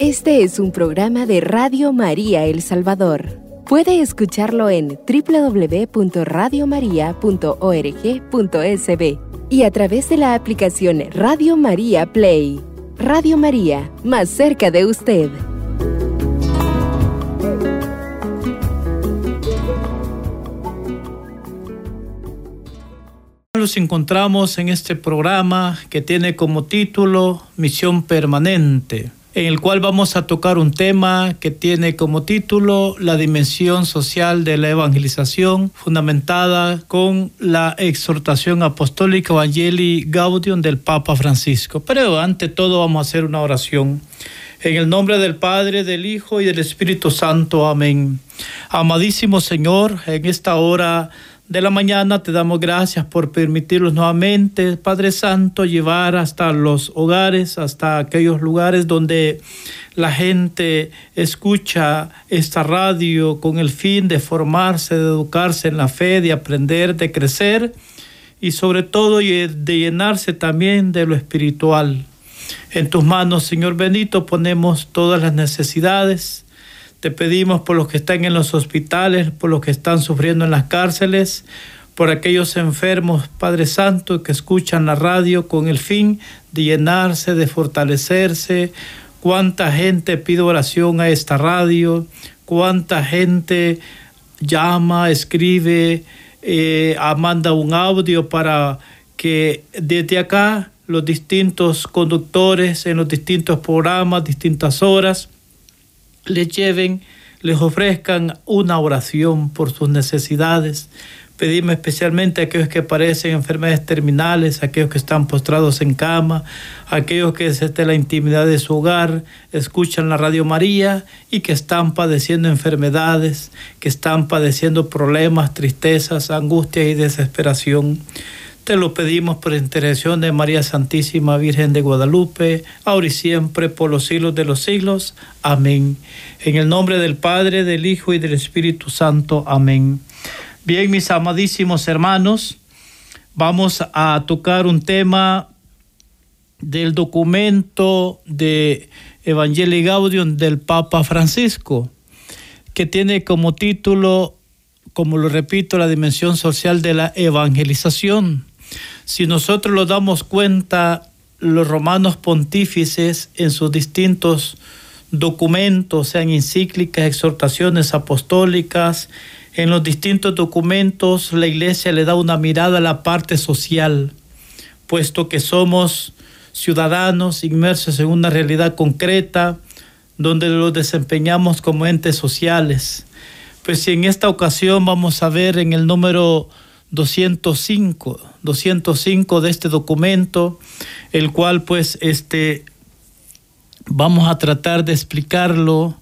Este es un programa de Radio María El Salvador. Puede escucharlo en www.radiomaria.org.sb y a través de la aplicación Radio María Play. Radio María, más cerca de usted. Nos encontramos en este programa que tiene como título Misión Permanente en el cual vamos a tocar un tema que tiene como título la dimensión social de la evangelización, fundamentada con la exhortación apostólica Evangelii Gaudium del Papa Francisco. Pero ante todo vamos a hacer una oración. En el nombre del Padre, del Hijo y del Espíritu Santo. Amén. Amadísimo Señor, en esta hora de la mañana te damos gracias por permitirnos nuevamente, Padre Santo, llevar hasta los hogares, hasta aquellos lugares donde la gente escucha esta radio con el fin de formarse, de educarse en la fe, de aprender, de crecer y sobre todo de llenarse también de lo espiritual. En tus manos, Señor bendito, ponemos todas las necesidades te pedimos por los que están en los hospitales, por los que están sufriendo en las cárceles, por aquellos enfermos, Padre Santo, que escuchan la radio con el fin de llenarse, de fortalecerse. Cuánta gente pide oración a esta radio, cuánta gente llama, escribe, eh, manda un audio para que desde acá los distintos conductores en los distintos programas, distintas horas, les lleven, les ofrezcan una oración por sus necesidades. Pedimos especialmente a aquellos que padecen enfermedades terminales, aquellos que están postrados en cama, aquellos que desde la intimidad de su hogar escuchan la Radio María y que están padeciendo enfermedades, que están padeciendo problemas, tristezas, angustias y desesperación. Te lo pedimos por intercesión de María Santísima Virgen de Guadalupe, ahora y siempre, por los siglos de los siglos. Amén. En el nombre del Padre, del Hijo y del Espíritu Santo. Amén. Bien, mis amadísimos hermanos, vamos a tocar un tema del documento de Evangelii Gaudium del Papa Francisco, que tiene como título, como lo repito, la dimensión social de la evangelización. Si nosotros lo damos cuenta, los romanos pontífices en sus distintos documentos, sean encíclicas, exhortaciones apostólicas, en los distintos documentos la iglesia le da una mirada a la parte social, puesto que somos ciudadanos inmersos en una realidad concreta donde los desempeñamos como entes sociales. Pues si en esta ocasión vamos a ver en el número 205, 205 de este documento, el cual pues este vamos a tratar de explicarlo,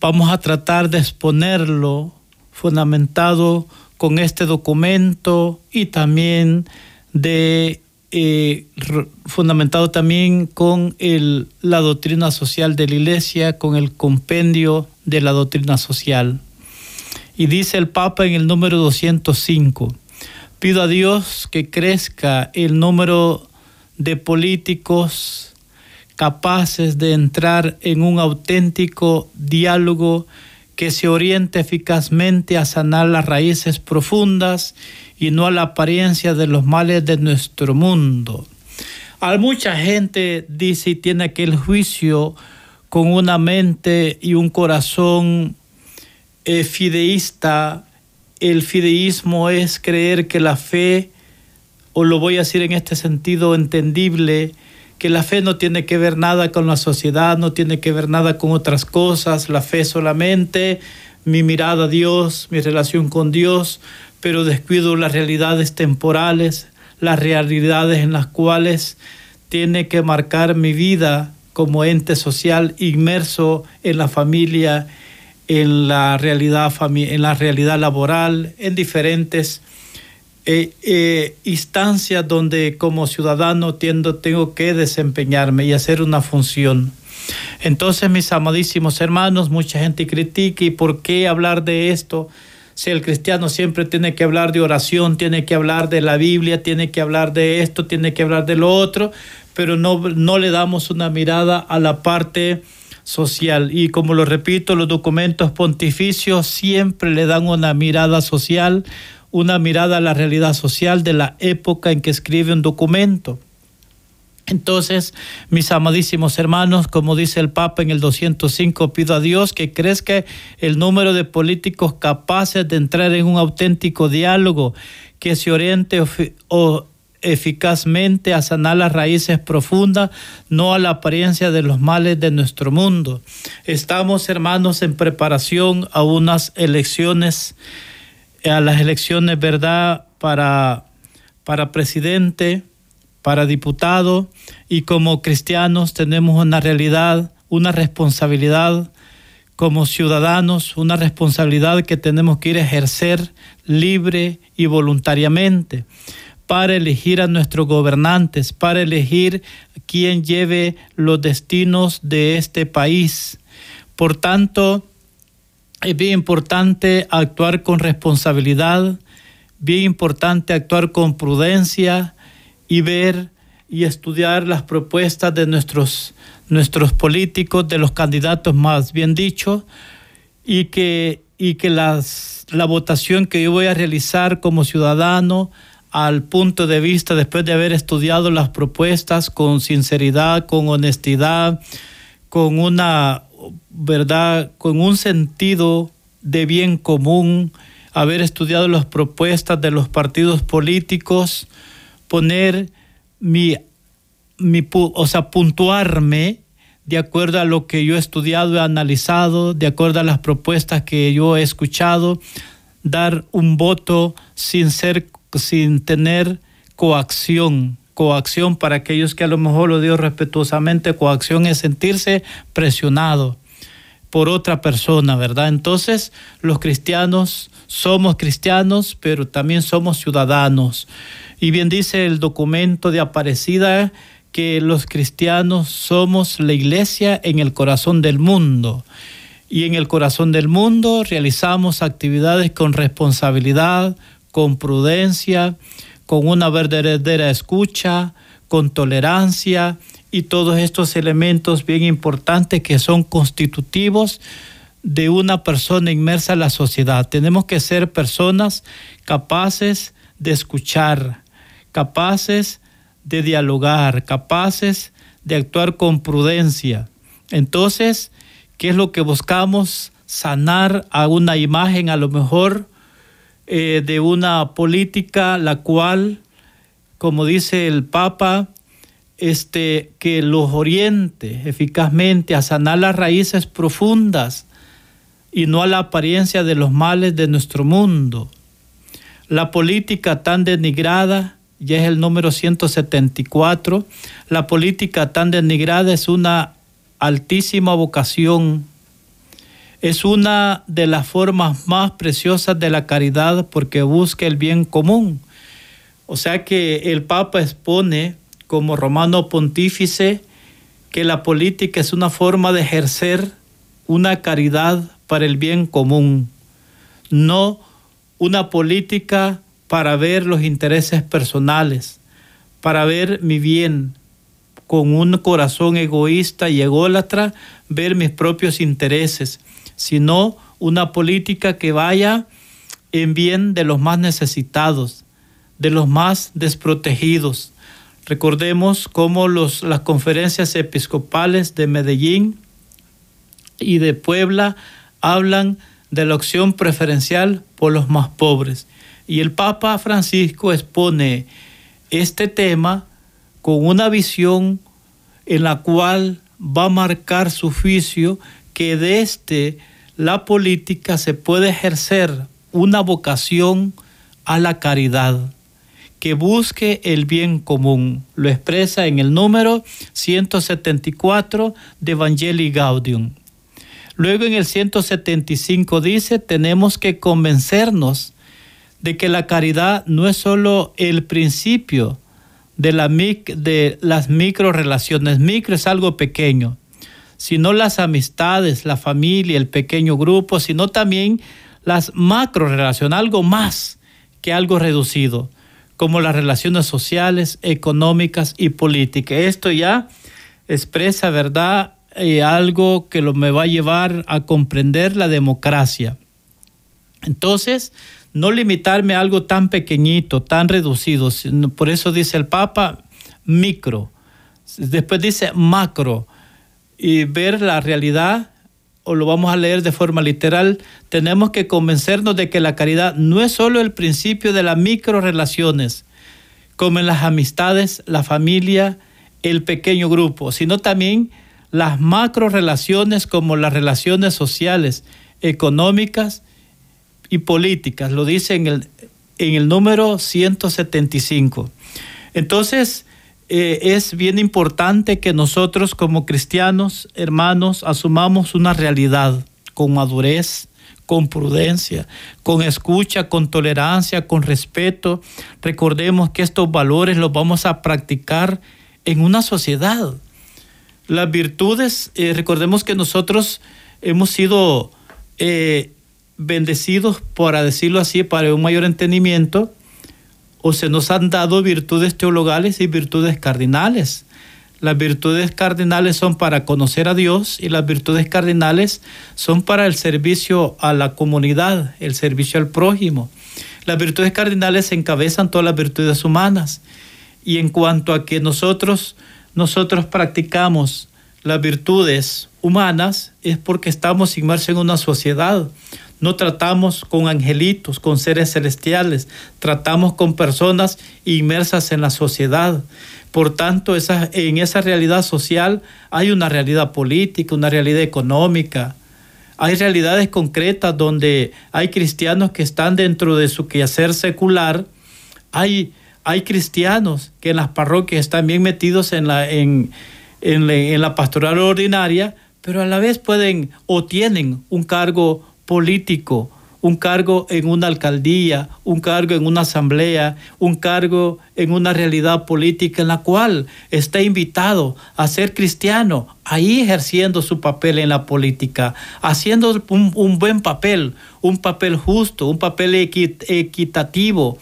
vamos a tratar de exponerlo fundamentado con este documento y también de eh, fundamentado también con el, la doctrina social de la iglesia, con el compendio de la doctrina social. Y dice el Papa en el número 205, pido a Dios que crezca el número de políticos capaces de entrar en un auténtico diálogo que se oriente eficazmente a sanar las raíces profundas y no a la apariencia de los males de nuestro mundo. Hay mucha gente dice y tiene aquel juicio con una mente y un corazón fideísta, el fideísmo es creer que la fe, o lo voy a decir en este sentido entendible, que la fe no tiene que ver nada con la sociedad, no tiene que ver nada con otras cosas, la fe solamente mi mirada a Dios, mi relación con Dios, pero descuido las realidades temporales, las realidades en las cuales tiene que marcar mi vida como ente social inmerso en la familia en la realidad, en la realidad laboral, en diferentes eh, eh, instancias donde como ciudadano tiendo, tengo que desempeñarme y hacer una función. Entonces, mis amadísimos hermanos, mucha gente critica y por qué hablar de esto. Si el cristiano siempre tiene que hablar de oración, tiene que hablar de la Biblia, tiene que hablar de esto, tiene que hablar de lo otro, pero no, no le damos una mirada a la parte social. Y como lo repito, los documentos pontificios siempre le dan una mirada social, una mirada a la realidad social de la época en que escribe un documento. Entonces, mis amadísimos hermanos, como dice el Papa en el 205, pido a Dios que crezca el número de políticos capaces de entrar en un auténtico diálogo que se oriente o eficazmente a sanar las raíces profundas, no a la apariencia de los males de nuestro mundo. Estamos, hermanos, en preparación a unas elecciones, a las elecciones, ¿verdad?, para, para presidente, para diputado, y como cristianos tenemos una realidad, una responsabilidad como ciudadanos, una responsabilidad que tenemos que ir a ejercer libre y voluntariamente para elegir a nuestros gobernantes, para elegir quién lleve los destinos de este país. Por tanto, es bien importante actuar con responsabilidad, bien importante actuar con prudencia y ver y estudiar las propuestas de nuestros, nuestros políticos, de los candidatos más bien dicho, y que, y que la votación que yo voy a realizar como ciudadano al punto de vista después de haber estudiado las propuestas con sinceridad, con honestidad, con una verdad, con un sentido de bien común, haber estudiado las propuestas de los partidos políticos, poner mi, mi o sea, puntuarme de acuerdo a lo que yo he estudiado, he analizado, de acuerdo a las propuestas que yo he escuchado, dar un voto sin ser sin tener coacción. Coacción para aquellos que a lo mejor lo digo respetuosamente, coacción es sentirse presionado por otra persona, ¿verdad? Entonces, los cristianos somos cristianos, pero también somos ciudadanos. Y bien dice el documento de Aparecida que los cristianos somos la iglesia en el corazón del mundo. Y en el corazón del mundo realizamos actividades con responsabilidad, con prudencia, con una verdadera escucha, con tolerancia y todos estos elementos bien importantes que son constitutivos de una persona inmersa en la sociedad. Tenemos que ser personas capaces de escuchar, capaces de dialogar, capaces de actuar con prudencia. Entonces, ¿qué es lo que buscamos? Sanar a una imagen a lo mejor eh, de una política la cual, como dice el Papa, este, que los oriente eficazmente a sanar las raíces profundas y no a la apariencia de los males de nuestro mundo. La política tan denigrada, ya es el número 174, la política tan denigrada es una altísima vocación es una de las formas más preciosas de la caridad porque busca el bien común. O sea que el Papa expone como romano pontífice que la política es una forma de ejercer una caridad para el bien común, no una política para ver los intereses personales, para ver mi bien con un corazón egoísta y ególatra, ver mis propios intereses sino una política que vaya en bien de los más necesitados, de los más desprotegidos. Recordemos cómo los, las conferencias episcopales de Medellín y de Puebla hablan de la opción preferencial por los más pobres. Y el Papa Francisco expone este tema con una visión en la cual va a marcar su juicio que desde este, la política se puede ejercer una vocación a la caridad que busque el bien común. Lo expresa en el número 174 de Evangelii Gaudium. Luego en el 175 dice, tenemos que convencernos de que la caridad no es solo el principio de, la, de las micro relaciones. Micro es algo pequeño sino las amistades, la familia, el pequeño grupo, sino también las macro relaciones, algo más que algo reducido, como las relaciones sociales, económicas y políticas. Esto ya expresa, ¿verdad?, eh, algo que lo, me va a llevar a comprender la democracia. Entonces, no limitarme a algo tan pequeñito, tan reducido. Por eso dice el Papa, micro. Después dice macro. Y ver la realidad, o lo vamos a leer de forma literal, tenemos que convencernos de que la caridad no es solo el principio de las micro relaciones, como en las amistades, la familia, el pequeño grupo, sino también las macro relaciones como las relaciones sociales, económicas y políticas. Lo dice en el, en el número 175. Entonces, eh, es bien importante que nosotros como cristianos, hermanos, asumamos una realidad con madurez, con prudencia, con escucha, con tolerancia, con respeto. Recordemos que estos valores los vamos a practicar en una sociedad. Las virtudes, eh, recordemos que nosotros hemos sido eh, bendecidos, para decirlo así, para un mayor entendimiento, o se nos han dado virtudes teologales y virtudes cardinales. Las virtudes cardinales son para conocer a Dios y las virtudes cardinales son para el servicio a la comunidad, el servicio al prójimo. Las virtudes cardinales encabezan todas las virtudes humanas. Y en cuanto a que nosotros, nosotros practicamos las virtudes humanas, es porque estamos inmersos en una sociedad no tratamos con angelitos, con seres celestiales, tratamos con personas inmersas en la sociedad. Por tanto, en esa realidad social hay una realidad política, una realidad económica. Hay realidades concretas donde hay cristianos que están dentro de su quehacer secular. Hay, cristianos que en las parroquias están bien metidos en la pastoral ordinaria, pero a la vez pueden o tienen un cargo político, un cargo en una alcaldía, un cargo en una asamblea, un cargo en una realidad política en la cual está invitado a ser cristiano, ahí ejerciendo su papel en la política, haciendo un, buen papel, un papel justo, un papel equitativo,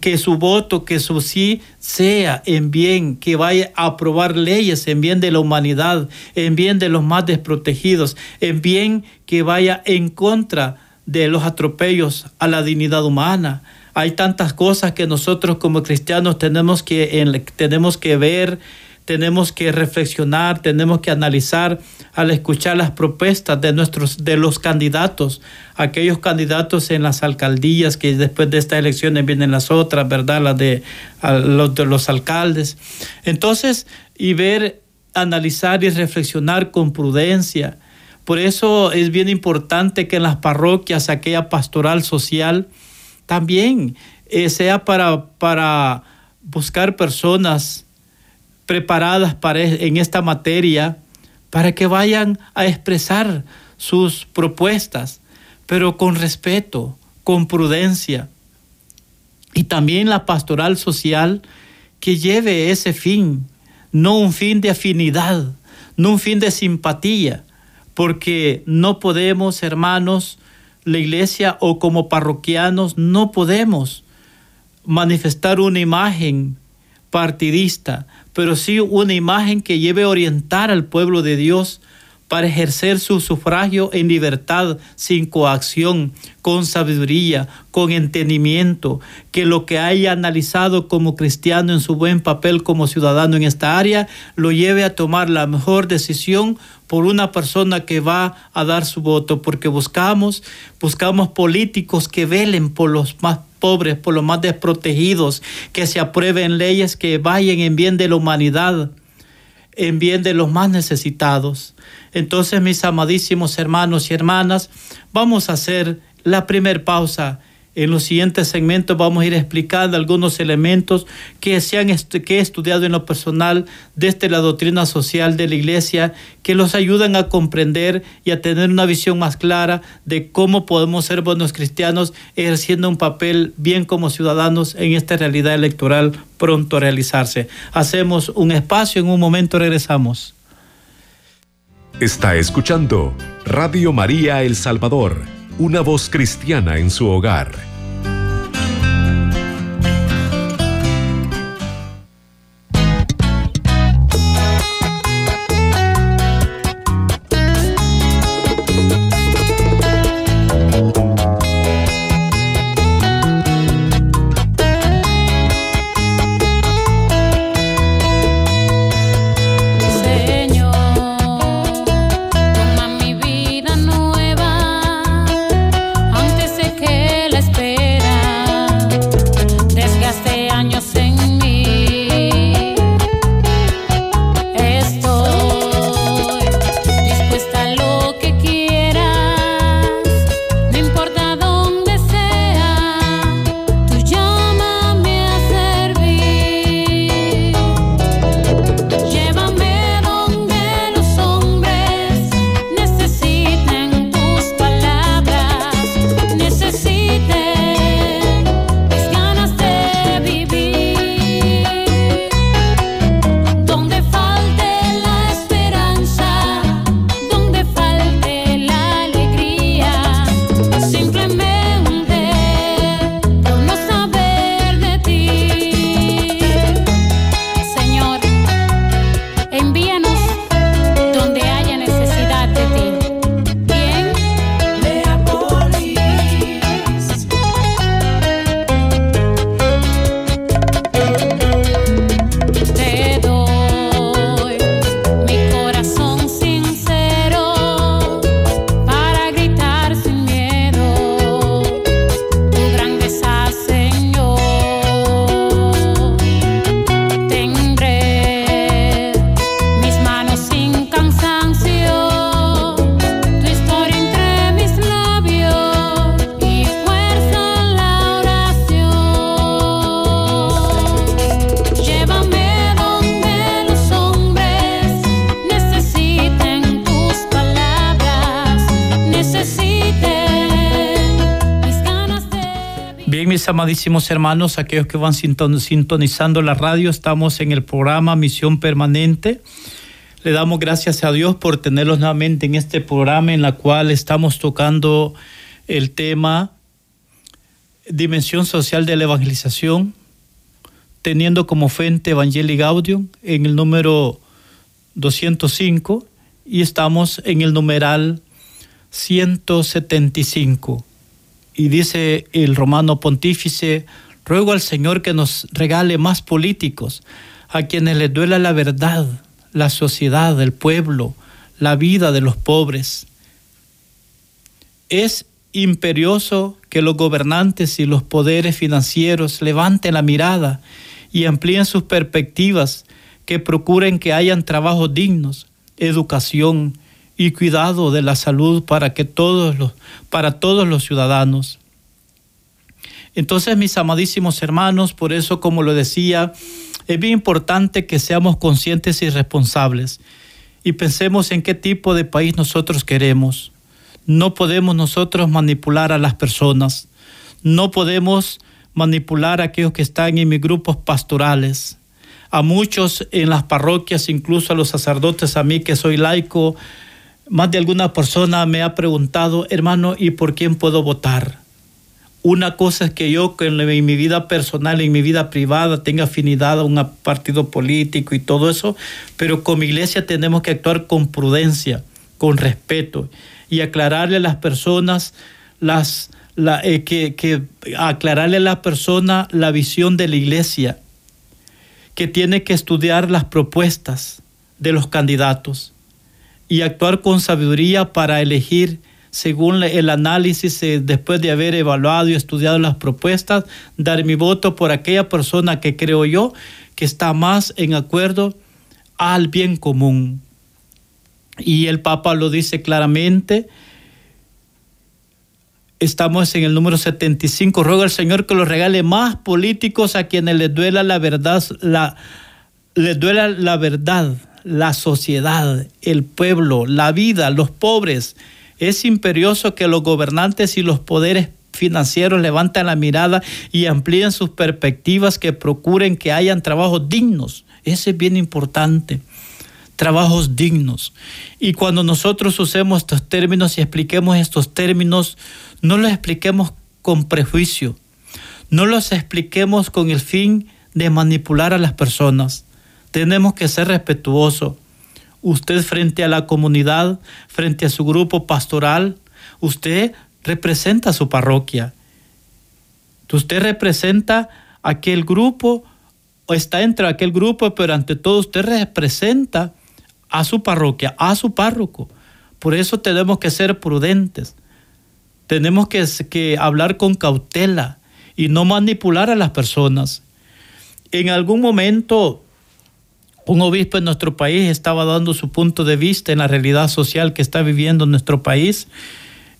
que su voto, que su sí sea en bien, que vaya a aprobar leyes en bien de la humanidad, en bien de los más desprotegidos, en bien que vaya en contra de los atropellos a la dignidad humana. Hay tantas cosas que nosotros como cristianos tenemos que, tenemos que ver, tenemos que reflexionar, tenemos que analizar al escuchar las propuestas de nuestros de los candidatos, aquellos candidatos en las alcaldías que después de estas elecciones vienen las otras, ¿verdad? Las de los de los alcaldes. Entonces, y ver, analizar y reflexionar con prudencia. Por eso es bien importante que en las parroquias aquella pastoral social también eh, sea para, para buscar personas preparadas para, en esta materia para que vayan a expresar sus propuestas, pero con respeto, con prudencia. Y también la pastoral social que lleve ese fin, no un fin de afinidad, no un fin de simpatía, porque no podemos, hermanos, la iglesia o como parroquianos, no podemos manifestar una imagen partidista, pero sí una imagen que lleve a orientar al pueblo de Dios para ejercer su sufragio en libertad, sin coacción, con sabiduría, con entendimiento, que lo que haya analizado como cristiano en su buen papel como ciudadano en esta área, lo lleve a tomar la mejor decisión por una persona que va a dar su voto, porque buscamos, buscamos políticos que velen por los más pobres, por los más desprotegidos, que se aprueben leyes que vayan en bien de la humanidad, en bien de los más necesitados. Entonces, mis amadísimos hermanos y hermanas, vamos a hacer la primera pausa en los siguientes segmentos vamos a ir explicando algunos elementos que, se han que he estudiado en lo personal desde la doctrina social de la Iglesia que los ayudan a comprender y a tener una visión más clara de cómo podemos ser buenos cristianos ejerciendo un papel bien como ciudadanos en esta realidad electoral pronto a realizarse. Hacemos un espacio, en un momento regresamos. Está escuchando Radio María El Salvador una voz cristiana en su hogar. Amadísimos hermanos, aquellos que van sintonizando la radio, estamos en el programa Misión Permanente. Le damos gracias a Dios por tenerlos nuevamente en este programa en la cual estamos tocando el tema Dimensión Social de la Evangelización, teniendo como fuente Evangelii Gaudium en el número 205 y estamos en el numeral 175. Y dice el romano pontífice, ruego al Señor que nos regale más políticos, a quienes les duela la verdad, la sociedad, el pueblo, la vida de los pobres. Es imperioso que los gobernantes y los poderes financieros levanten la mirada y amplíen sus perspectivas, que procuren que hayan trabajos dignos, educación, y cuidado de la salud para que todos los, para todos los ciudadanos. Entonces, mis amadísimos hermanos, por eso, como lo decía, es bien importante que seamos conscientes y responsables y pensemos en qué tipo de país nosotros queremos. No podemos nosotros manipular a las personas, no podemos manipular a aquellos que están en mis grupos pastorales, a muchos en las parroquias, incluso a los sacerdotes, a mí que soy laico, más de alguna persona me ha preguntado, hermano, ¿y por quién puedo votar? Una cosa es que yo en mi vida personal, en mi vida privada, tenga afinidad a un partido político y todo eso, pero como iglesia tenemos que actuar con prudencia, con respeto y aclararle a las personas las, eh, que, que aclararle a la persona la visión de la iglesia, que tiene que estudiar las propuestas de los candidatos y actuar con sabiduría para elegir según el análisis eh, después de haber evaluado y estudiado las propuestas, dar mi voto por aquella persona que creo yo que está más en acuerdo al bien común. Y el Papa lo dice claramente. Estamos en el número 75. Ruego al Señor que los regale más políticos a quienes les duela la verdad, la, les duela la verdad, la sociedad, el pueblo, la vida, los pobres. Es imperioso que los gobernantes y los poderes financieros levanten la mirada y amplíen sus perspectivas, que procuren que hayan trabajos dignos. Ese es bien importante. Trabajos dignos. Y cuando nosotros usemos estos términos y expliquemos estos términos, no los expliquemos con prejuicio. No los expliquemos con el fin de manipular a las personas tenemos que ser respetuosos. Usted frente a la comunidad, frente a su grupo pastoral, usted representa a su parroquia. Usted representa aquel grupo o está entre aquel grupo, pero ante todo usted representa a su parroquia, a su párroco. Por eso tenemos que ser prudentes. Tenemos que hablar con cautela y no manipular a las personas. En algún momento un obispo en nuestro país estaba dando su punto de vista en la realidad social que está viviendo nuestro país.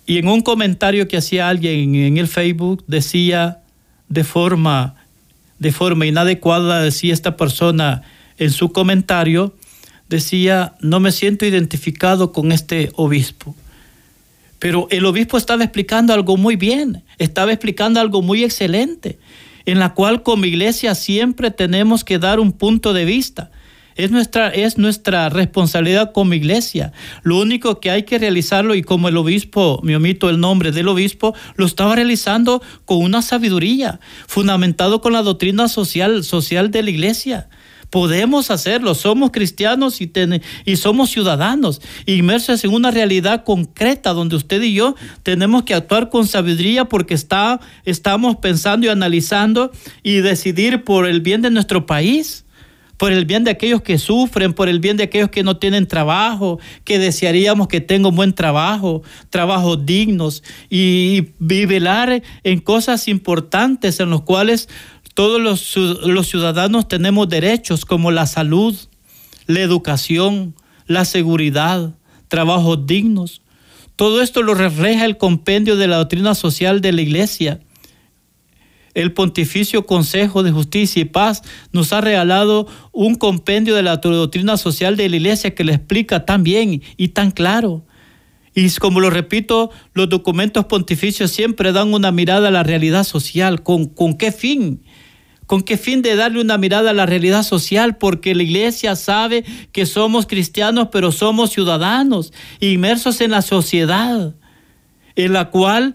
Y en un comentario que hacía alguien en el Facebook decía de forma de forma inadecuada decía esta persona en su comentario decía no me siento identificado con este obispo pero el obispo estaba explicando algo muy bien estaba explicando algo muy excelente en la cual como iglesia siempre tenemos que dar un punto de vista es nuestra, es nuestra responsabilidad como iglesia. Lo único que hay que realizarlo, y como el obispo, me omito el nombre del obispo, lo estaba realizando con una sabiduría, fundamentado con la doctrina social, social de la iglesia. Podemos hacerlo, somos cristianos y, y, somos ciudadanos, inmersos en una realidad concreta donde usted y yo tenemos que actuar con sabiduría porque está, estamos pensando y analizando y decidir por el bien de nuestro país por el bien de aquellos que sufren, por el bien de aquellos que no tienen trabajo, que desearíamos que tengan buen trabajo, trabajos dignos y, velar en cosas importantes en los cuales todos los ciudadanos tenemos derechos como la salud, la educación, la seguridad, trabajos dignos. Todo esto lo refleja el compendio de la doctrina social de la Iglesia el Pontificio Consejo de Justicia y Paz nos ha regalado un compendio de la doctrina social de la Iglesia que le explica tan bien y tan claro. Y como lo repito, los documentos pontificios siempre dan una mirada a la realidad social. ¿Con, con qué fin? ¿Con qué fin de darle una mirada a la realidad social? Porque la iglesia sabe que somos cristianos, pero somos ciudadanos, inmersos en la sociedad, en la cual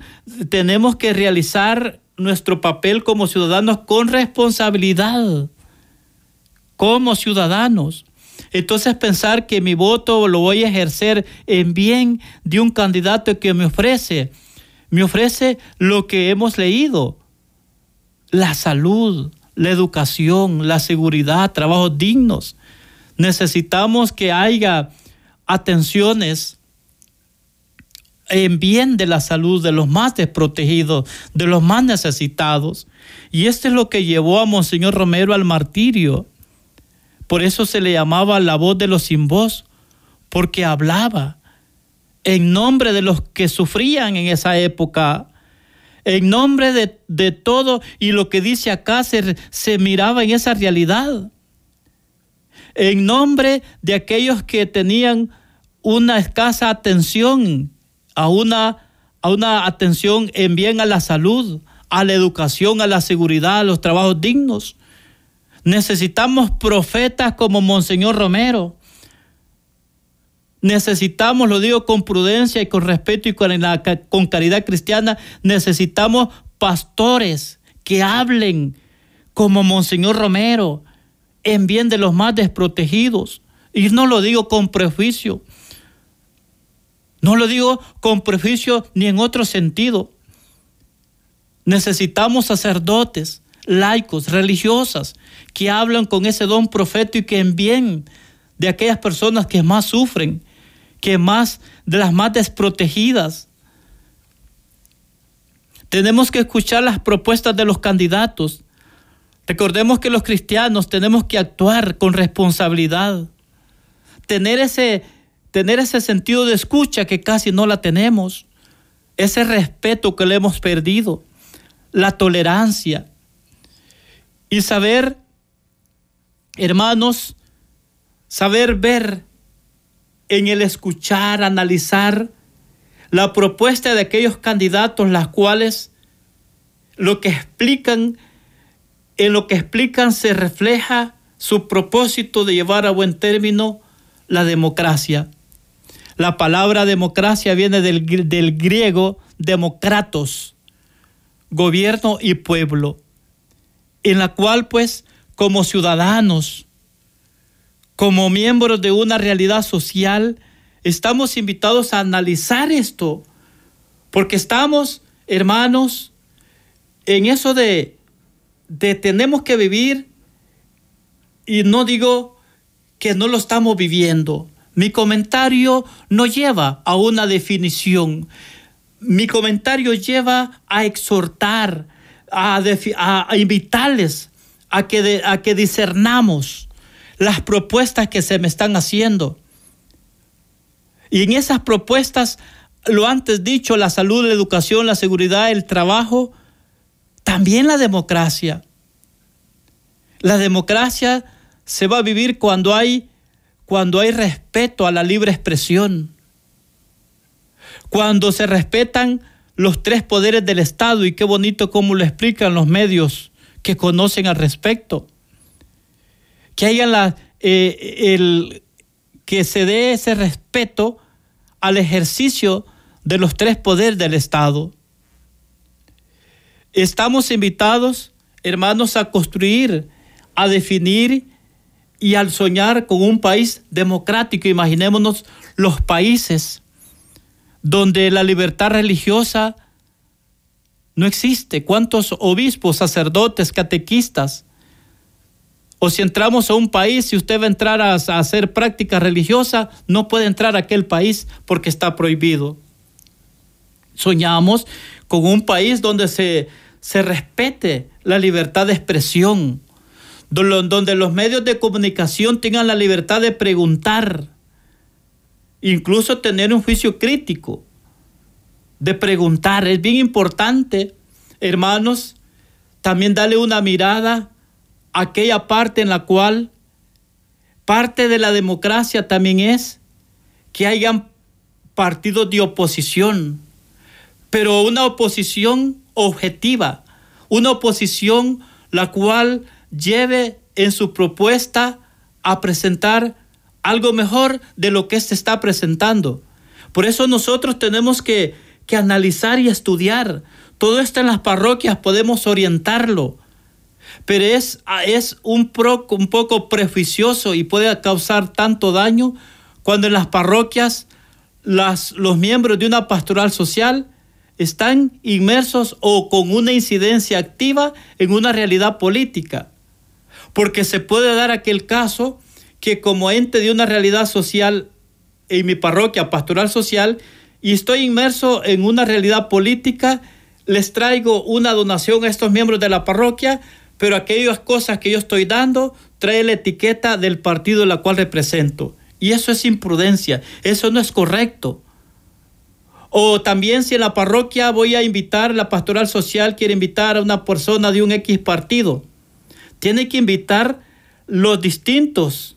tenemos que realizar nuestro papel como ciudadanos con responsabilidad, como ciudadanos. Entonces pensar que mi voto lo voy a ejercer en bien de un candidato que me ofrece, me ofrece lo que hemos leído, la salud, la educación, la seguridad, trabajos dignos. Necesitamos que haya atenciones en bien de la salud de los más desprotegidos, de los más necesitados. Y esto es lo que llevó a Monseñor Romero al martirio. Por eso se le llamaba la voz de los sin voz, porque hablaba en nombre de los que sufrían en esa época, en nombre de, todo, y lo que dice acá se, se miraba en esa realidad, en nombre de aquellos que tenían una escasa atención, a una, a una atención en bien a la salud, a la educación, a la seguridad, a los trabajos dignos. Necesitamos profetas como Monseñor Romero. Necesitamos, lo digo con prudencia y con respeto y con, con caridad cristiana, necesitamos pastores que hablen como Monseñor Romero en bien de los más desprotegidos. Y no lo digo con prejuicio. No lo digo con prejuicio ni en otro sentido. Necesitamos sacerdotes, laicos, religiosas, que hablan con ese don profético y en bien de aquellas personas que más sufren, que más de las más desprotegidas. Tenemos que escuchar las propuestas de los candidatos. Recordemos que los cristianos tenemos que actuar con responsabilidad, tener ese, tener ese sentido de escucha que casi no la tenemos, ese respeto que le hemos perdido, la tolerancia y saber hermanos, saber ver en el escuchar, analizar la propuesta de aquellos candidatos, las cuales lo que explican, en lo que explican se refleja su propósito de llevar a buen término la democracia. La palabra democracia viene del, del griego democratos, gobierno y pueblo, en la cual pues como ciudadanos, como miembros de una realidad social, estamos invitados a analizar esto, porque estamos, hermanos, en eso de, de tenemos que vivir, y no digo que no lo estamos viviendo. Mi comentario no lleva a una definición. Mi comentario lleva a exhortar, a, invitarles a que, a que discernamos las propuestas que se me están haciendo. Y en esas propuestas, lo antes dicho, la salud, la educación, la seguridad, el trabajo, también la democracia. La democracia se va a vivir cuando hay, cuando hay respeto a la libre expresión. Cuando se respetan los tres poderes del Estado y qué bonito cómo lo explican los medios que conocen al respecto. Que haya la, eh, el, que se dé ese respeto al ejercicio de los tres poderes del Estado. Estamos invitados, hermanos, a construir, a definir y al soñar con un país democrático. Imaginémonos los países donde la libertad religiosa no existe. ¿Cuántos obispos, sacerdotes, catequistas? O si entramos a un país, si usted va a entrar a, hacer práctica religiosa, no puede entrar a aquel país porque está prohibido. Soñamos con un país donde se, se respete la libertad de expresión, donde los medios de comunicación tengan la libertad de preguntar, incluso tener un juicio crítico de preguntar. Es bien importante, hermanos, también darle una mirada a aquella parte en la cual parte de la democracia también es que hayan partidos de oposición, pero una oposición objetiva, una oposición la cual lleve en su propuesta a presentar algo mejor de lo que se está presentando. Por eso nosotros tenemos que, que analizar y estudiar. Todo esto en las parroquias podemos orientarlo, pero es, es un, pro, un poco prejuicioso y puede causar tanto daño cuando en las parroquias las, los miembros de una pastoral social están inmersos o con una incidencia activa en una realidad política. Porque se puede dar aquel caso que como ente de una realidad social en mi parroquia pastoral social y estoy inmerso en una realidad política, les traigo una donación a estos miembros de la parroquia, pero aquellas cosas que yo estoy dando trae la etiqueta del partido la cual represento. Y eso es imprudencia, eso no es correcto. O también si en la parroquia voy a invitar, la pastoral social quiere invitar a una persona de un X partido, tiene que invitar los distintos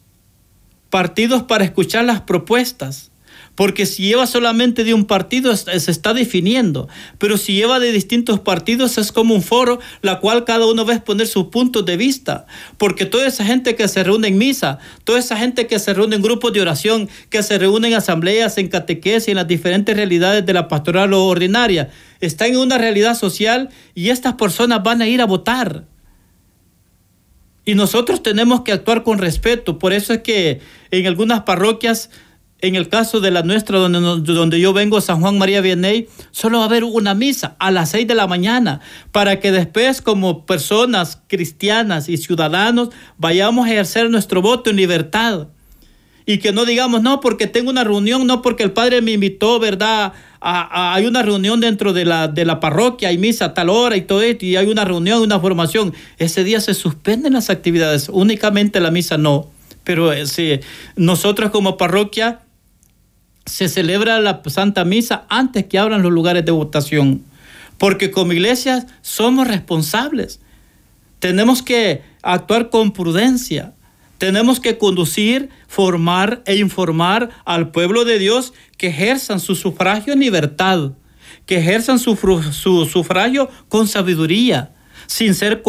partidos para escuchar las propuestas. Porque si lleva solamente de un partido se está definiendo, pero si lleva de distintos partidos es como un foro, la cual cada uno va a exponer sus puntos de vista. Porque toda esa gente que se reúne en misa, toda esa gente que se reúne en grupos de oración, que se reúne en asambleas, en catequesis, en las diferentes realidades de la pastoral ordinaria, está en una realidad social y estas personas van a ir a votar. Y nosotros tenemos que actuar con respeto. Por eso es que en algunas parroquias en el caso de la nuestra, donde, yo vengo, San Juan María Vianney, solo va a haber una misa a las seis de la mañana, para que después, como personas cristianas y ciudadanos, vayamos a ejercer nuestro voto en libertad. Y que no digamos, no, porque tengo una reunión, no, porque el padre me invitó, ¿verdad? hay una reunión dentro de la, de la parroquia, hay misa a tal hora y todo esto, y hay una reunión, una formación. Ese día se suspenden las actividades, únicamente la misa no. Pero eh, sí, nosotros como parroquia se celebra la Santa Misa antes que abran los lugares de votación, porque como iglesias somos responsables. Tenemos que actuar con prudencia. Tenemos que conducir, formar e informar al pueblo de Dios que ejerzan su sufragio en libertad, que ejerzan su, sufragio con sabiduría, sin ser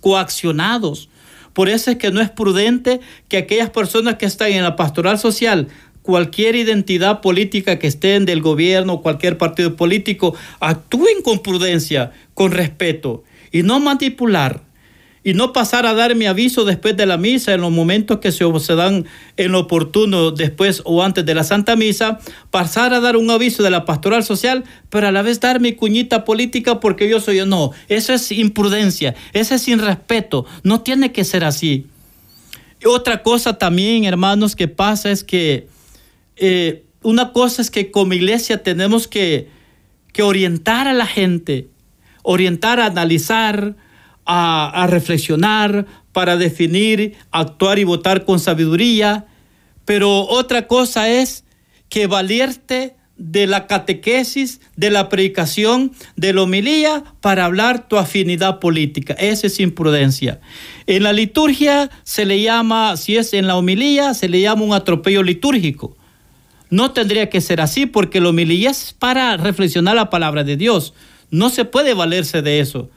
coaccionados. Por eso es que no es prudente que aquellas personas que están en la pastoral social cualquier identidad política que estén del gobierno, cualquier partido político, actúen con prudencia, con respeto y no manipular y no pasar a dar mi aviso después de la misa en los momentos que se, se, dan en lo oportuno después o antes de la Santa Misa, pasar a dar un aviso de la pastoral social, pero a la vez dar mi cuñita política porque yo soy yo. No, eso es imprudencia, eso es sin respeto, no tiene que ser así. otra cosa también, hermanos, que pasa es que eh, una cosa es que como iglesia tenemos que, que orientar a la gente, orientar a analizar, a, reflexionar, para definir, actuar y votar con sabiduría. Pero otra cosa es que valerte de la catequesis, de la predicación, de la homilía para hablar tu afinidad política. Esa es imprudencia. En la liturgia se le llama, si es en la homilía, se le llama un atropello litúrgico. No tendría que ser así porque la homilía es para reflexionar la palabra de Dios. No se puede valerse de eso.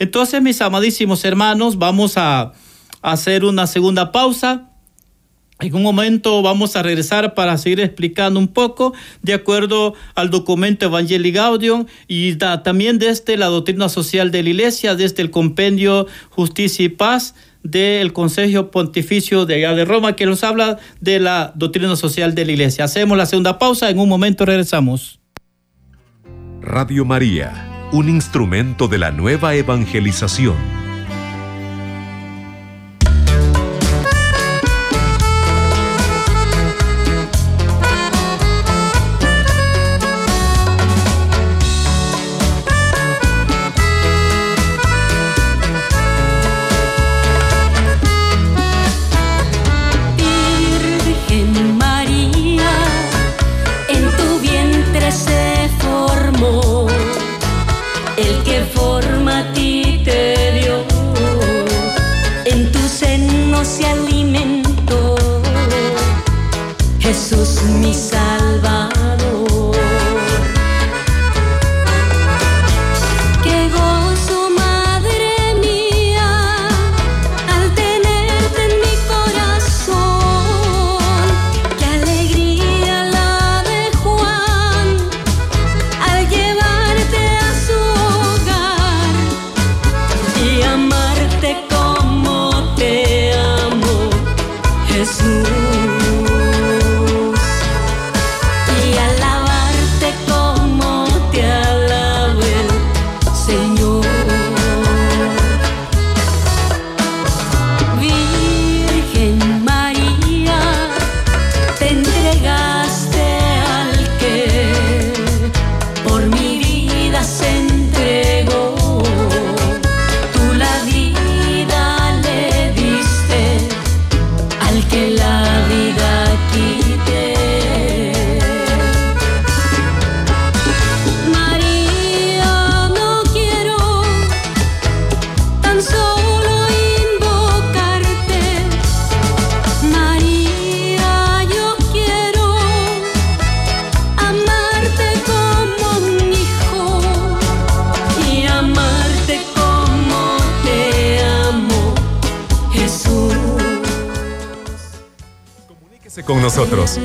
Entonces, mis amadísimos hermanos, vamos a hacer una segunda pausa. En un momento vamos a regresar para seguir explicando un poco de acuerdo al documento Evangelii Gaudium y también desde la doctrina social de la Iglesia, desde el compendio Justicia y Paz del Consejo Pontificio de de Roma, que nos habla de la doctrina social de la Iglesia. Hacemos la segunda pausa, en un momento regresamos. Radio María, un instrumento de la nueva evangelización.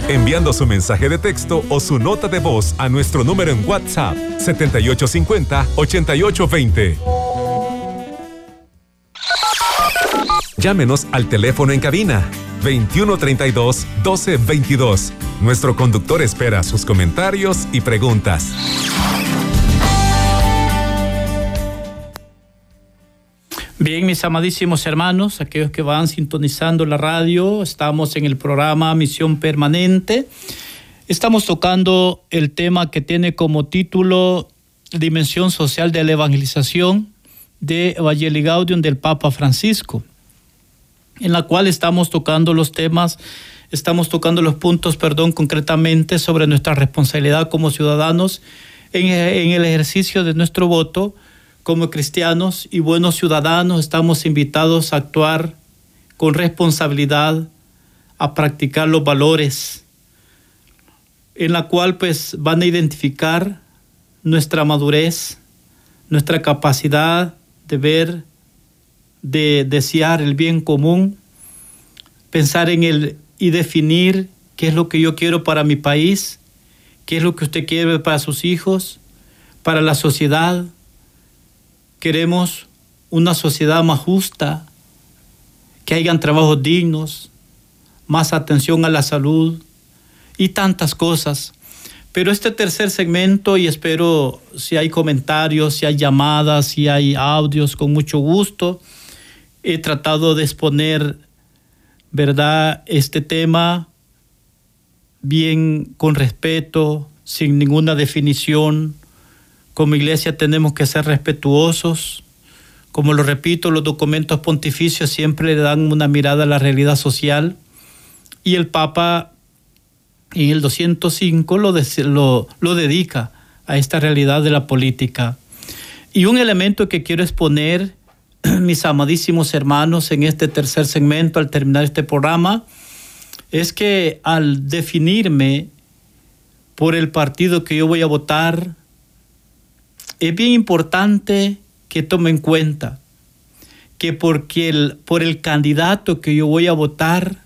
Enviando su mensaje de texto o su nota de voz a nuestro número en WhatsApp 7850-8820. Llámenos al teléfono en cabina 2132 1222. Nuestro conductor espera sus comentarios y preguntas. Bien, mis amadísimos hermanos, aquellos que van sintonizando la radio, estamos en el programa Misión Permanente. Estamos tocando el tema que tiene como título Dimensión Social de la Evangelización de Evangelii Gaudium del Papa Francisco, en la cual estamos tocando los temas, estamos tocando los puntos, perdón, concretamente sobre nuestra responsabilidad como ciudadanos en, en el ejercicio de nuestro voto como cristianos y buenos ciudadanos estamos invitados a actuar con responsabilidad, a practicar los valores, en la cual pues van a identificar nuestra madurez, nuestra capacidad de ver, de desear el bien común, pensar en el y definir qué es lo que yo quiero para mi país, qué es lo que usted quiere para sus hijos, para la sociedad, Queremos una sociedad más justa, que hayan trabajos dignos, más atención a la salud y tantas cosas. Pero este tercer segmento, y espero si hay comentarios, si hay llamadas, si hay audios, con mucho gusto, he tratado de exponer, ¿verdad?, este tema bien con respeto, sin ninguna definición, como iglesia tenemos que ser respetuosos. Como lo repito, los documentos pontificios siempre dan una mirada a la realidad social y el Papa en el 205 lo, lo, lo dedica a esta realidad de la política. Y un elemento que quiero exponer, mis amadísimos hermanos, en este tercer segmento, al terminar este programa, es que al definirme por el partido que yo voy a votar, es bien importante que tome en cuenta que porque el, por el candidato que yo voy a votar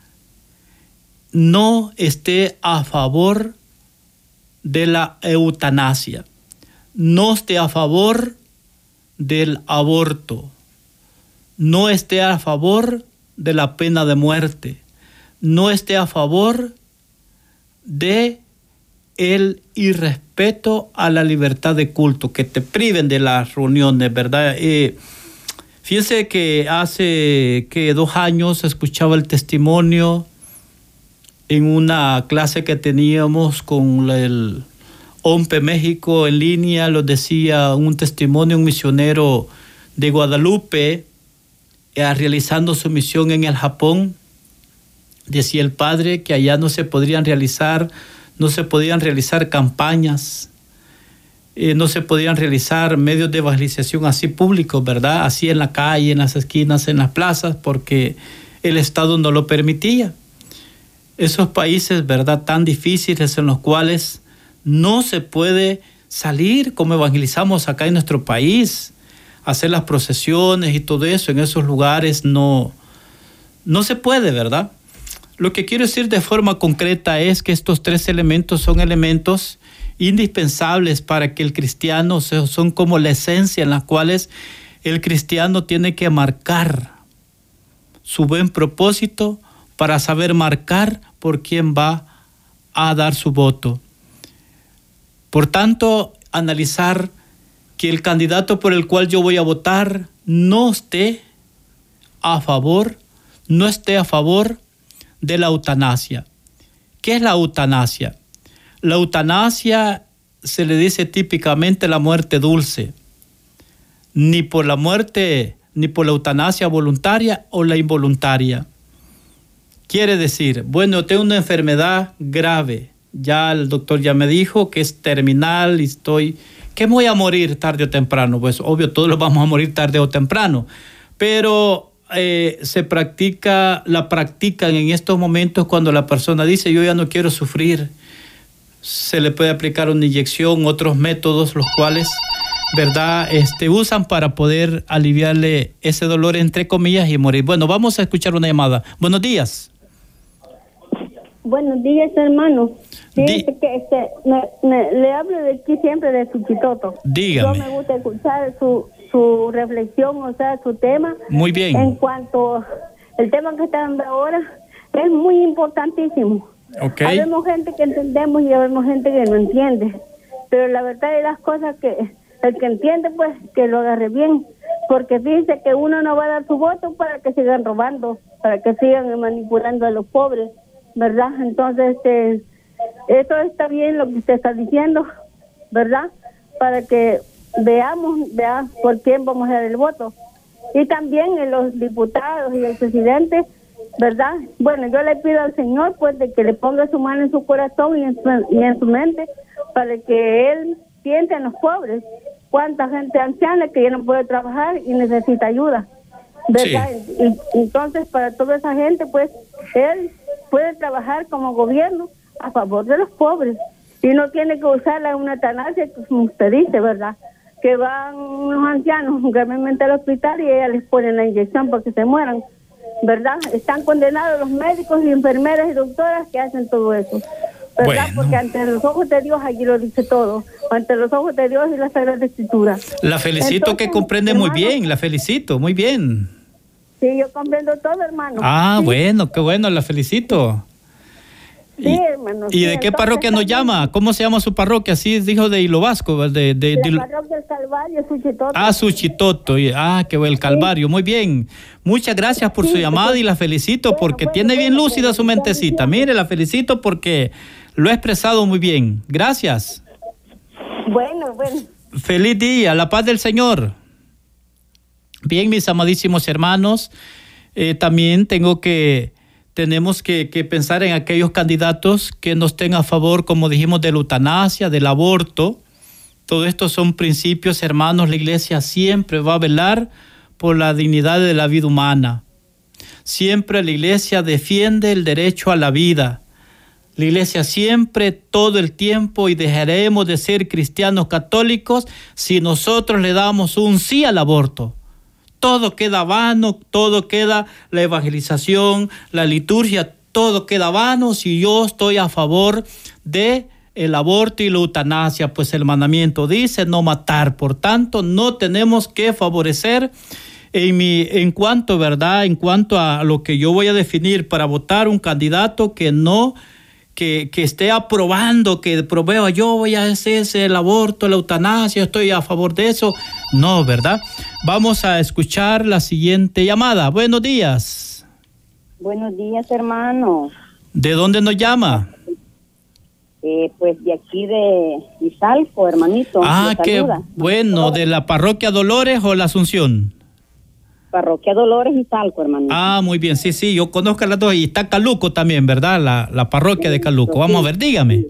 no esté a favor de la eutanasia, no esté a favor del aborto, no esté a favor de la pena de muerte, no esté a favor de el irrespeto a la libertad de culto, que te priven de las reuniones, ¿verdad? Eh, fíjense que hace que dos años escuchaba el testimonio en una clase que teníamos con el OMPE México en línea, lo decía un testimonio, un misionero de Guadalupe, eh, realizando su misión en el Japón. Decía el padre que allá no se podrían realizar no se podían realizar campañas, eh, no se podían realizar medios de evangelización así públicos, ¿verdad? Así en la calle, en las esquinas, en las plazas, porque el Estado no lo permitía. Esos países, ¿verdad? Tan difíciles en los cuales no se puede salir como evangelizamos acá en nuestro país, hacer las procesiones y todo eso, en esos lugares no, no se puede, ¿verdad? Lo que quiero decir de forma concreta es que estos tres elementos son elementos indispensables para que el cristiano son como la esencia en las cuales el cristiano tiene que marcar su buen propósito para saber marcar por quién va a dar su voto. Por tanto, analizar que el candidato por el cual yo voy a votar no esté a favor, no esté a favor de la eutanasia. ¿Qué es la eutanasia? La eutanasia se le dice típicamente la muerte dulce, ni por la muerte, ni por la eutanasia voluntaria o la involuntaria. Quiere decir, bueno, tengo una enfermedad grave, ya el doctor ya me dijo que es terminal y estoy, que voy a morir tarde o temprano. Pues obvio, todos vamos a morir tarde o temprano, pero eh, se practica, la practican en estos momentos cuando la persona dice yo ya no quiero sufrir. Se le puede aplicar una inyección, otros métodos, los cuales, ¿verdad? Este, usan para poder aliviarle ese dolor, entre comillas, y morir. Bueno, vamos a escuchar una llamada. Buenos días. Buenos días, hermano. Fíjese que este, le hablo de aquí siempre de su chitoto. Dígame. Yo me gusta escuchar su, su reflexión, o sea, su tema. Muy bien. En cuanto el tema que está dando ahora es muy importantísimo. Okay. Habemos gente que entendemos y habemos gente que no entiende. Pero la verdad de las cosas que el que entiende, pues, que lo agarre bien. Porque dice que uno no va a dar su voto para que sigan robando, para que sigan manipulando a los pobres, ¿verdad? Entonces, este, esto está bien lo que usted está diciendo, ¿verdad? Para que veamos, vea por quién vamos a dar el voto. Y también en los diputados y el presidente, ¿verdad? Bueno, yo le pido al Señor, pues, de que le ponga su mano en su corazón y en su, y en su mente para que Él siente en los pobres. Cuánta gente anciana que ya no puede trabajar y necesita ayuda, ¿verdad? Y, entonces, para toda esa gente, pues, Él puede trabajar como gobierno a favor de los pobres y no tiene que usar la una eutanasia, como usted dice, ¿verdad? Que van unos ancianos gravemente al hospital y ella les ponen la inyección para que se mueran, ¿verdad? Están condenados los médicos y enfermeras y doctoras que hacen todo eso. ¿verdad? Porque ante los ojos de Dios allí lo dice todo, ante los ojos de Dios y la Sagrada Escritura. La felicito que comprende muy bien, la felicito, muy bien. Sí, yo comprendo todo, hermano. Ah, bueno, qué bueno, la felicito. Sí, hermano. ¿Y de qué parroquia nos llama? ¿Cómo se llama su parroquia? Sí, dijo de Hilo Vasco. De, de, la parroquia del Calvario, Suchitoto. Ah, Suchitoto. Ah, qué el Calvario. Muy bien. Muchas gracias por su llamada y la felicito porque tiene bien lúcida su mentecita. Mire, la felicito porque lo ha expresado muy bien. Gracias. Bueno, bueno. Feliz día, la paz del Señor. Bien, mis amadísimos hermanos, eh, también tengo que, tenemos que, pensar en aquellos candidatos que nos estén a favor, como dijimos, de la eutanasia, del aborto. Todo esto son principios, hermanos. La iglesia siempre va a velar por la dignidad de la vida humana. Siempre la iglesia defiende el derecho a la vida. La iglesia siempre, todo el tiempo, y dejaremos de ser cristianos católicos si nosotros le damos un sí al aborto. Todo queda vano, todo queda la evangelización, la liturgia, todo queda vano si yo estoy a favor de el aborto y la eutanasia, pues el mandamiento dice no matar. Por tanto, no tenemos que favorecer en, mi, en cuanto, ¿verdad? En cuanto a lo que yo voy a definir para votar un candidato que no que, esté aprobando, que provea yo voy a hacer el aborto, la eutanasia, estoy a favor de eso. No, ¿verdad? Vamos a escuchar la siguiente llamada. Buenos días. Buenos días, hermano. ¿De dónde nos llama? Eh, pues de aquí de Izalco, hermanito. Ah, qué bueno. ¿De la parroquia Dolores o la Asunción? Parroquia Dolores y Talco, hermano. Ah, muy bien, sí, sí, yo conozco a las dos y está Caluco también, ¿verdad? La, la parroquia de Caluco. Vamos a ver, dígame.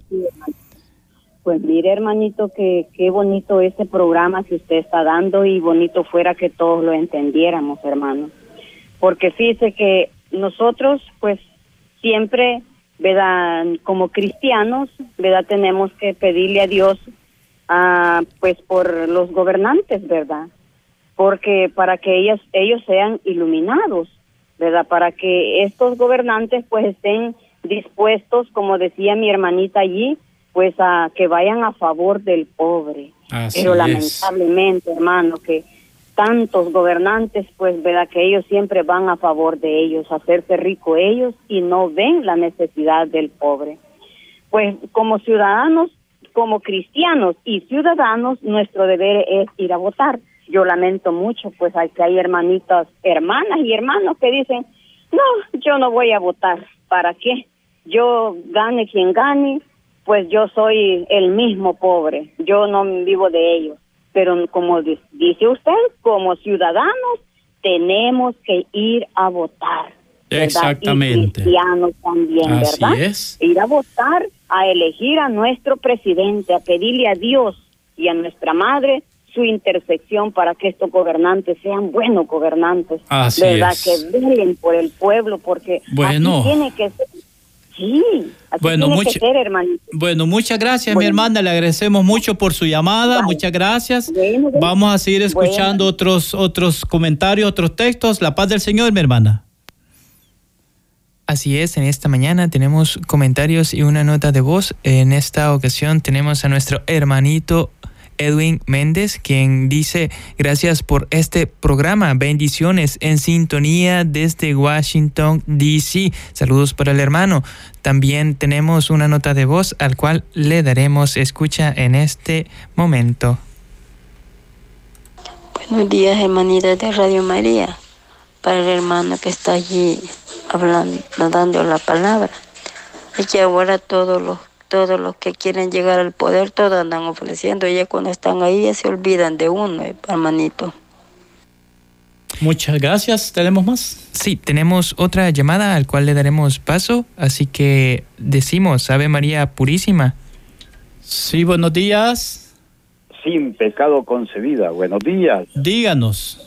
pues mire, hermanito, que qué bonito este programa que usted está dando y bonito fuera que todos lo entendiéramos, hermano. Porque fíjese que nosotros, pues, siempre, ¿verdad? Como cristianos, ¿verdad? Tenemos que pedirle a Dios, ah, pues, por los gobernantes, ¿verdad? Porque para que ellos, ellos sean iluminados, ¿verdad? Para que estos gobernantes pues estén dispuestos, como decía mi hermanita allí, pues a que vayan a favor del pobre. Pero lamentablemente, hermano, que tantos gobernantes, pues, ¿verdad? Que ellos siempre van a favor de ellos, hacerse rico ellos y no ven la necesidad del pobre. Pues como ciudadanos, como cristianos y ciudadanos, nuestro deber es ir a votar yo lamento mucho, pues hay que hay hermanitas, hermanas y hermanos que dicen, no, yo no voy a votar, ¿para qué? Yo gane quien gane, pues yo soy el mismo pobre, yo no vivo de ellos. Pero como dice usted, como ciudadanos, tenemos que ir a votar. Exactamente. Y cristianos también, Así ¿verdad? Es. Ir a votar, a elegir a nuestro presidente, a pedirle a Dios y a nuestra madre su intersección para que estos gobernantes sean buenos gobernantes, Así ¿verdad? Es. Que velen por el pueblo, porque bueno. así tiene que ser. Sí, así bueno, tiene mucho, que ser, hermanito. Bueno, muchas gracias, mi hermana. Le agradecemos mucho por su llamada. Muchas gracias. Vamos a seguir escuchando otros, otros comentarios, otros textos. La paz del Señor, mi hermana. Así es, en esta mañana tenemos comentarios y una nota de voz. En esta ocasión tenemos a nuestro hermanito Edwin Méndez, quien dice, gracias por este programa, bendiciones en sintonía desde Washington, D.C. Saludos para el hermano. También tenemos una nota de voz al cual le daremos escucha en este momento. Buenos días, hermanita de Radio María. Para el hermano que está allí hablando, dando la palabra. Y que ahora todos los todos los que quieren llegar al poder, todos andan ofreciendo. Y ya cuando están ahí, ya se olvidan de uno, eh, hermanito. Muchas gracias. ¿Tenemos más? Sí, tenemos otra llamada al cual le daremos paso. Así que decimos, Ave María Purísima. Sí, buenos días. Sin pecado concebida. Buenos días. Díganos.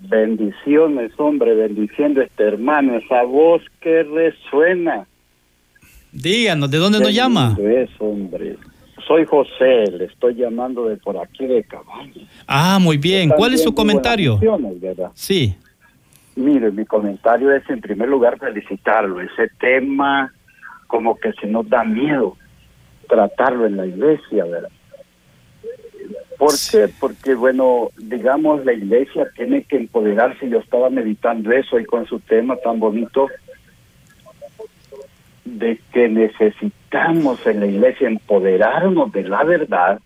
Bendiciones, hombre, bendiciendo a este hermano, esa voz que resuena Díganos, ¿de dónde nos llama? Es, hombre. Soy José, le estoy llamando de por aquí de Cabaña. Ah, muy bien. ¿Cuál es su comentario? Sí. Mire, mi comentario es en primer lugar felicitarlo. Ese tema como que se nos da miedo tratarlo en la iglesia, ¿verdad? ¿Por qué? Porque, bueno, digamos, la iglesia tiene que empoderarse. Yo estaba meditando eso y con su tema tan bonito de que necesitamos en la iglesia empoderarnos de la verdad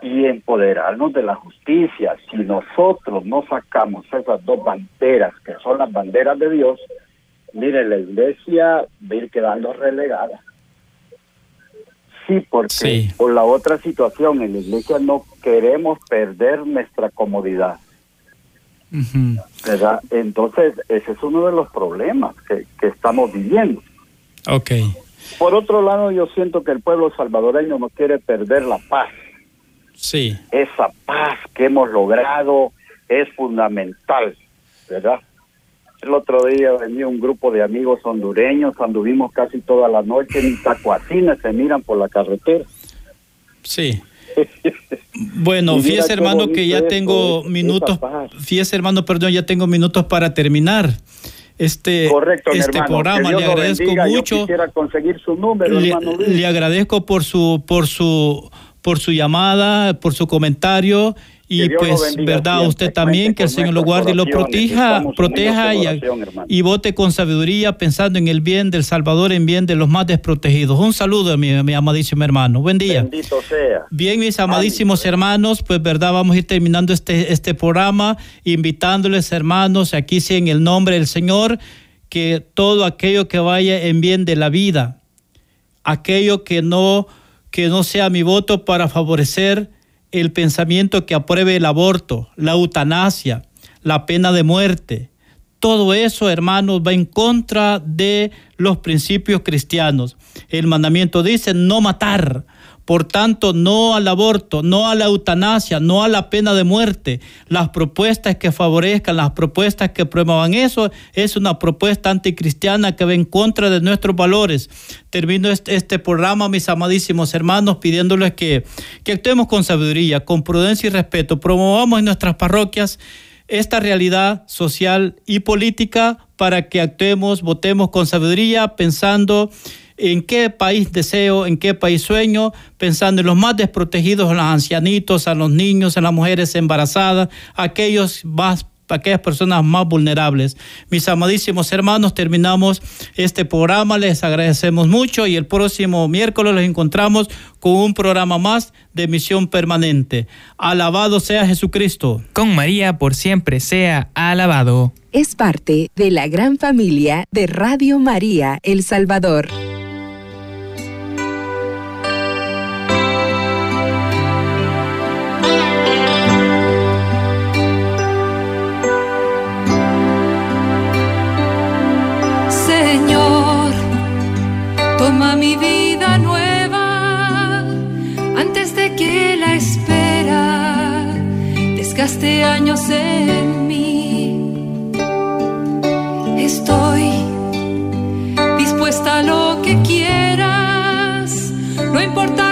y empoderarnos de la justicia. Si nosotros no sacamos esas dos banderas, que son las banderas de Dios, mire, la iglesia va a ir quedando relegada. Sí, porque por la otra situación, en la iglesia no queremos perder nuestra comodidad. ¿Verdad? Entonces, ese es uno de los problemas que, que estamos viviendo. Ok. Por otro lado, yo siento que el pueblo salvadoreño no quiere perder la paz. Sí. Esa paz que hemos logrado es fundamental, ¿verdad? El otro día venía un grupo de amigos hondureños, anduvimos casi toda la noche, ni tacuacines se miran por la carretera. Sí. Bueno, fíjese hermano que ya tengo minutos, fíjese hermano, perdón, ya tengo minutos para terminar este, este programa. Le agradezco mucho. conseguir su número, le, le agradezco por su, por su, por su llamada, por su comentario y pues, verdad, usted también, que el Señor lo guarde y lo proteja, proteja y, y, vote con sabiduría pensando en el bien del Salvador, en bien de los más desprotegidos. Un saludo, mi, mi amadísimo hermano. Buen día. Bendito sea. Bien, mis amadísimos hermanos, pues verdad, vamos a ir terminando este, este programa, invitándoles, hermanos, aquí sí en el nombre del Señor, que todo aquello que vaya en bien de la vida, aquello que no, que no sea mi voto para favorecer el pensamiento que apruebe el aborto, la eutanasia, la pena de muerte. Todo eso, hermanos, va en contra de los principios cristianos. El mandamiento dice no matar. Por tanto, no al aborto, no a la eutanasia, no a la pena de muerte. Las propuestas que favorezcan, las propuestas que promuevan eso, es una propuesta anticristiana que va en contra de nuestros valores. Termino este, este programa, mis amadísimos hermanos, pidiéndoles que, que actuemos con sabiduría, con prudencia y respeto. Promovamos en nuestras parroquias esta realidad social y política para que actuemos, votemos con sabiduría, pensando en qué país deseo, en qué país sueño, pensando en los más desprotegidos, en los ancianitos, a los niños, en las mujeres embarazadas, aquellos más aquellas personas más vulnerables. Mis amadísimos hermanos, terminamos este programa, les agradecemos mucho y el próximo miércoles los encontramos con un programa más de misión permanente. Alabado sea Jesucristo. Con María por siempre sea alabado. Es parte de la gran familia de Radio María El Salvador. Desgaste años en mí. Estoy dispuesta a lo que quieras, no importa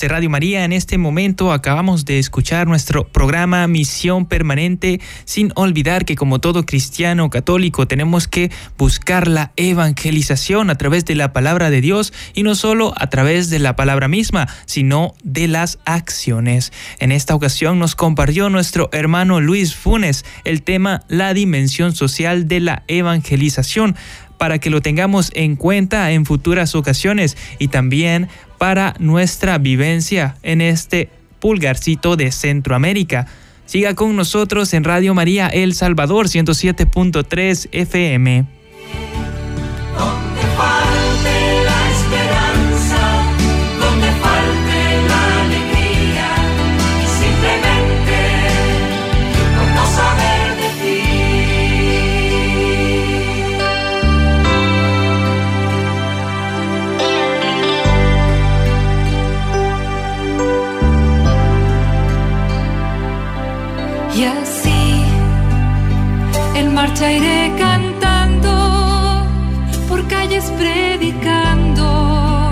De Radio María, en este momento acabamos de escuchar nuestro programa Misión Permanente, sin olvidar que como todo cristiano católico tenemos que buscar la evangelización a través de la palabra de Dios y no solo a través de la palabra misma, sino de las acciones. En esta ocasión nos compartió nuestro hermano Luis Funes el tema La dimensión social de la evangelización para que lo tengamos en cuenta en futuras ocasiones y también para nuestra vivencia en este pulgarcito de Centroamérica. Siga con nosotros en Radio María El Salvador 107.3 FM. rotating